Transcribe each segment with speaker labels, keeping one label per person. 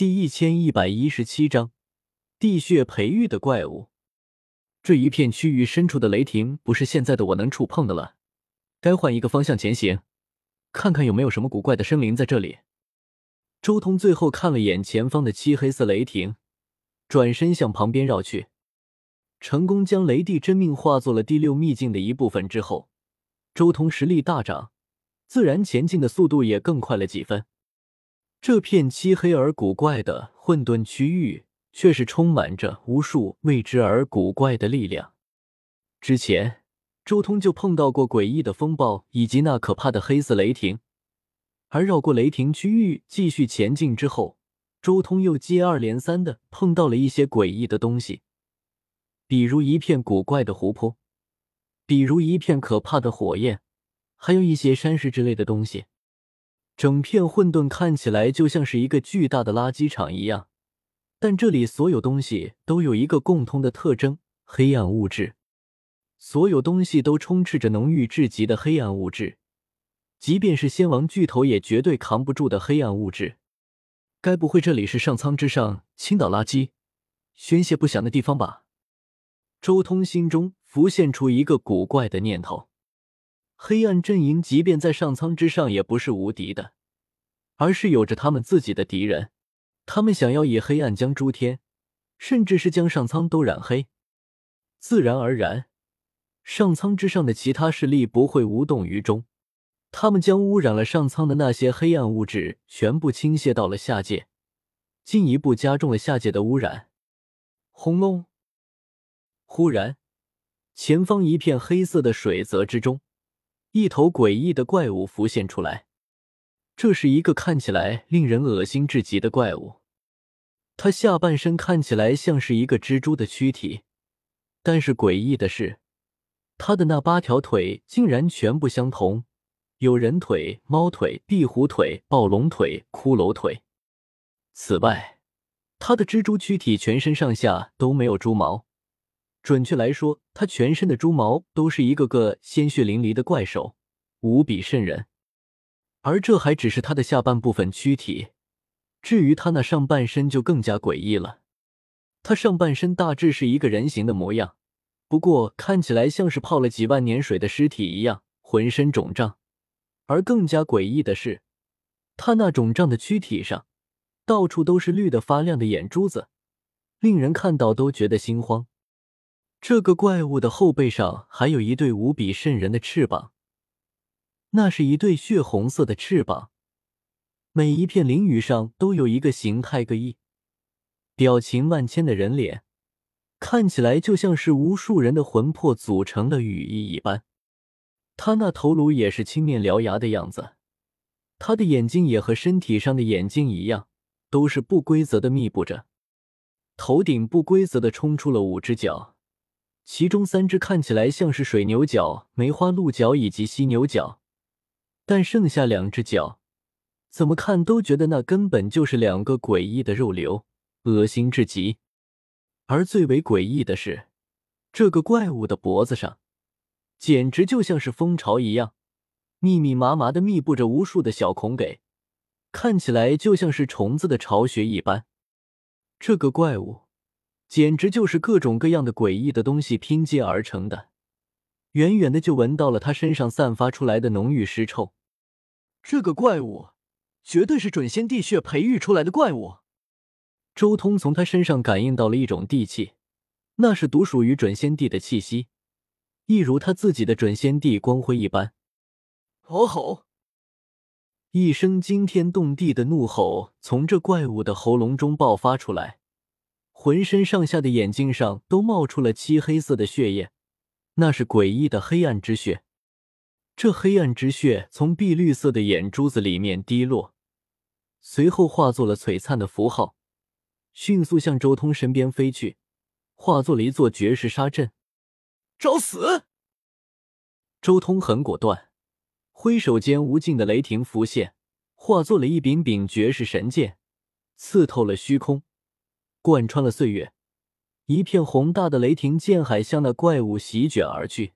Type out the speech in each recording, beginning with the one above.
Speaker 1: 第一千一百一十七章地穴培育的怪物。这一片区域深处的雷霆不是现在的我能触碰的了，该换一个方向前行，看看有没有什么古怪的生灵在这里。周通最后看了眼前方的漆黑色雷霆，转身向旁边绕去。成功将雷帝真命化作了第六秘境的一部分之后，周通实力大涨，自然前进的速度也更快了几分。这片漆黑而古怪的混沌区域，却是充满着无数未知而古怪的力量。之前，周通就碰到过诡异的风暴以及那可怕的黑色雷霆。而绕过雷霆区域继续前进之后，周通又接二连三的碰到了一些诡异的东西，比如一片古怪的湖泊，比如一片可怕的火焰，还有一些山石之类的东西。整片混沌看起来就像是一个巨大的垃圾场一样，但这里所有东西都有一个共通的特征：黑暗物质。所有东西都充斥着浓郁至极的黑暗物质。即便是仙王巨头也绝对扛不住的黑暗物质，该不会这里是上苍之上倾倒垃圾、宣泄不祥的地方吧？周通心中浮现出一个古怪的念头：黑暗阵营即便在上苍之上也不是无敌的，而是有着他们自己的敌人。他们想要以黑暗将诸天，甚至是将上苍都染黑，自然而然，上苍之上的其他势力不会无动于衷。他们将污染了上苍的那些黑暗物质全部倾泻到了下界，进一步加重了下界的污染。轰隆！忽然，前方一片黑色的水泽之中，一头诡异的怪物浮现出来。这是一个看起来令人恶心至极的怪物，它下半身看起来像是一个蜘蛛的躯体，但是诡异的是，它的那八条腿竟然全部相同。有人腿、猫腿、壁虎腿、暴龙腿、骷髅腿。此外，它的蜘蛛躯体全身上下都没有猪毛，准确来说，他全身的猪毛都是一个个鲜血淋漓的怪兽，无比瘆人。而这还只是他的下半部分躯体，至于他那上半身就更加诡异了。他上半身大致是一个人形的模样，不过看起来像是泡了几万年水的尸体一样，浑身肿胀。而更加诡异的是，他那肿胀的躯体上，到处都是绿的发亮的眼珠子，令人看到都觉得心慌。这个怪物的后背上还有一对无比渗人的翅膀，那是一对血红色的翅膀，每一片鳞羽上都有一个形态各异、表情万千的人脸，看起来就像是无数人的魂魄组成的羽翼一般。他那头颅也是青面獠牙的样子，他的眼睛也和身体上的眼睛一样，都是不规则的密布着。头顶不规则的冲出了五只角，其中三只看起来像是水牛角、梅花鹿角以及犀牛角，但剩下两只角，怎么看都觉得那根本就是两个诡异的肉瘤，恶心至极。而最为诡异的是，这个怪物的脖子上。简直就像是蜂巢一样，密密麻麻的密布着无数的小孔，给看起来就像是虫子的巢穴一般。这个怪物简直就是各种各样的诡异的东西拼接而成的。远远的就闻到了他身上散发出来的浓郁尸臭。这个怪物绝对是准仙帝血培育出来的怪物。周通从他身上感应到了一种地气，那是独属于准仙帝的气息。一如他自己的准仙帝光辉一般，
Speaker 2: 吼吼！
Speaker 1: 一声惊天动地的怒吼从这怪物的喉咙中爆发出来，浑身上下的眼睛上都冒出了漆黑色的血液，那是诡异的黑暗之血。这黑暗之血从碧绿色的眼珠子里面滴落，随后化作了璀璨的符号，迅速向周通身边飞去，化作了一座绝世杀阵。
Speaker 2: 找死！
Speaker 1: 周通很果断，挥手间无尽的雷霆浮现，化作了一柄柄绝世神剑，刺透了虚空，贯穿了岁月。一片宏大的雷霆剑海向那怪物席卷而去。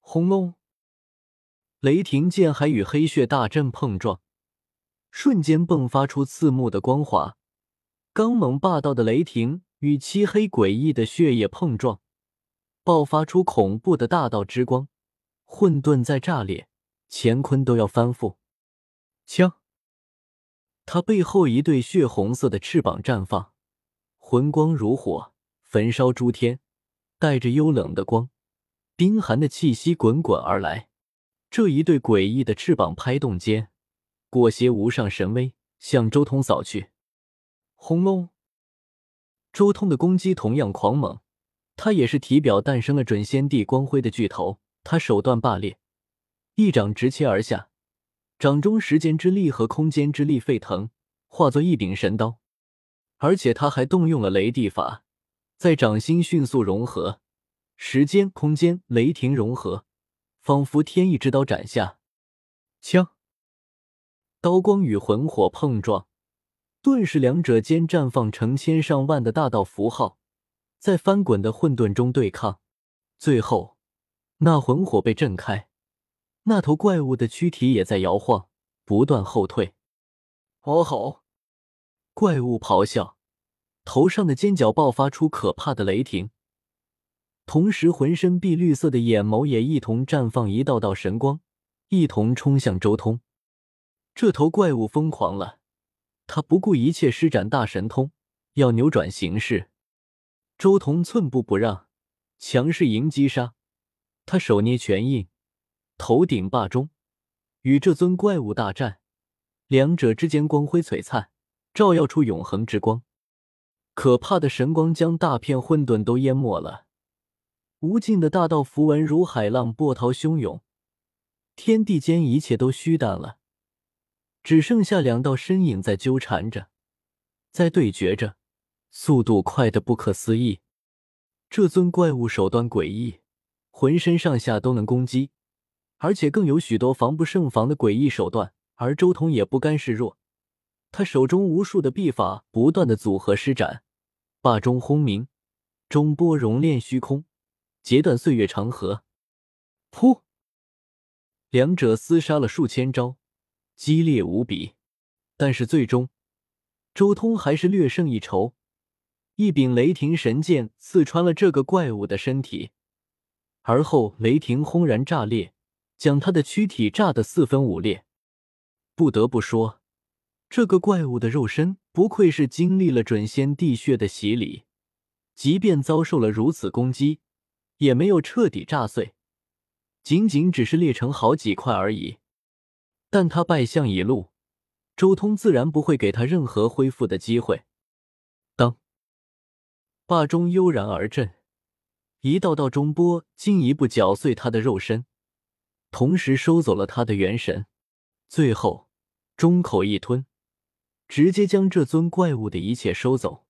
Speaker 1: 轰隆！雷霆剑海与黑血大阵碰撞，瞬间迸发出刺目的光华，刚猛霸道的雷霆与漆黑诡异的血液碰撞，爆发出恐怖的大道之光，混沌在炸裂，乾坤都要翻覆。枪！他背后一对血红色的翅膀绽放，魂光如火，焚烧诸天，带着幽冷的光，冰寒的气息滚滚而来。这一对诡异的翅膀拍动间，裹挟无上神威，向周通扫去。轰隆！周通的攻击同样狂猛，他也是体表诞生了准仙帝光辉的巨头。他手段霸烈，一掌直切而下。掌中时间之力和空间之力沸腾，化作一柄神刀，而且他还动用了雷地法，在掌心迅速融合，时间、空间、雷霆融合，仿佛天意之刀斩下。枪，刀光与魂火碰撞，顿时两者间绽放成千上万的大道符号，在翻滚的混沌中对抗，最后那魂火被震开。那头怪物的躯体也在摇晃，不断后退。
Speaker 2: 哦吼！
Speaker 1: 怪物咆哮，头上的尖角爆发出可怕的雷霆，同时浑身碧绿色的眼眸也一同绽放一道道神光，一同冲向周通。这头怪物疯狂了，他不顾一切施展大神通，要扭转形势。周通寸步不让，强势迎击杀。他手捏拳印。头顶霸钟，与这尊怪物大战，两者之间光辉璀璨，照耀出永恒之光。可怕的神光将大片混沌都淹没了，无尽的大道符文如海浪波涛汹涌，天地间一切都虚淡了，只剩下两道身影在纠缠着，在对决着，速度快得不可思议。这尊怪物手段诡异，浑身上下都能攻击。而且更有许多防不胜防的诡异手段，而周通也不甘示弱，他手中无数的臂法不断的组合施展，霸中轰鸣，中波熔炼虚空，截断岁月长河。噗！两者厮杀了数千招，激烈无比，但是最终，周通还是略胜一筹，一柄雷霆神剑刺穿了这个怪物的身体，而后雷霆轰然炸裂。将他的躯体炸得四分五裂。不得不说，这个怪物的肉身不愧是经历了准仙地血的洗礼，即便遭受了如此攻击，也没有彻底炸碎，仅仅只是裂成好几块而已。但他败相已露，周通自然不会给他任何恢复的机会。当霸中悠然而震，一道道中波进一步搅碎他的肉身。同时收走了他的元神，最后中口一吞，直接将这尊怪物的一切收走。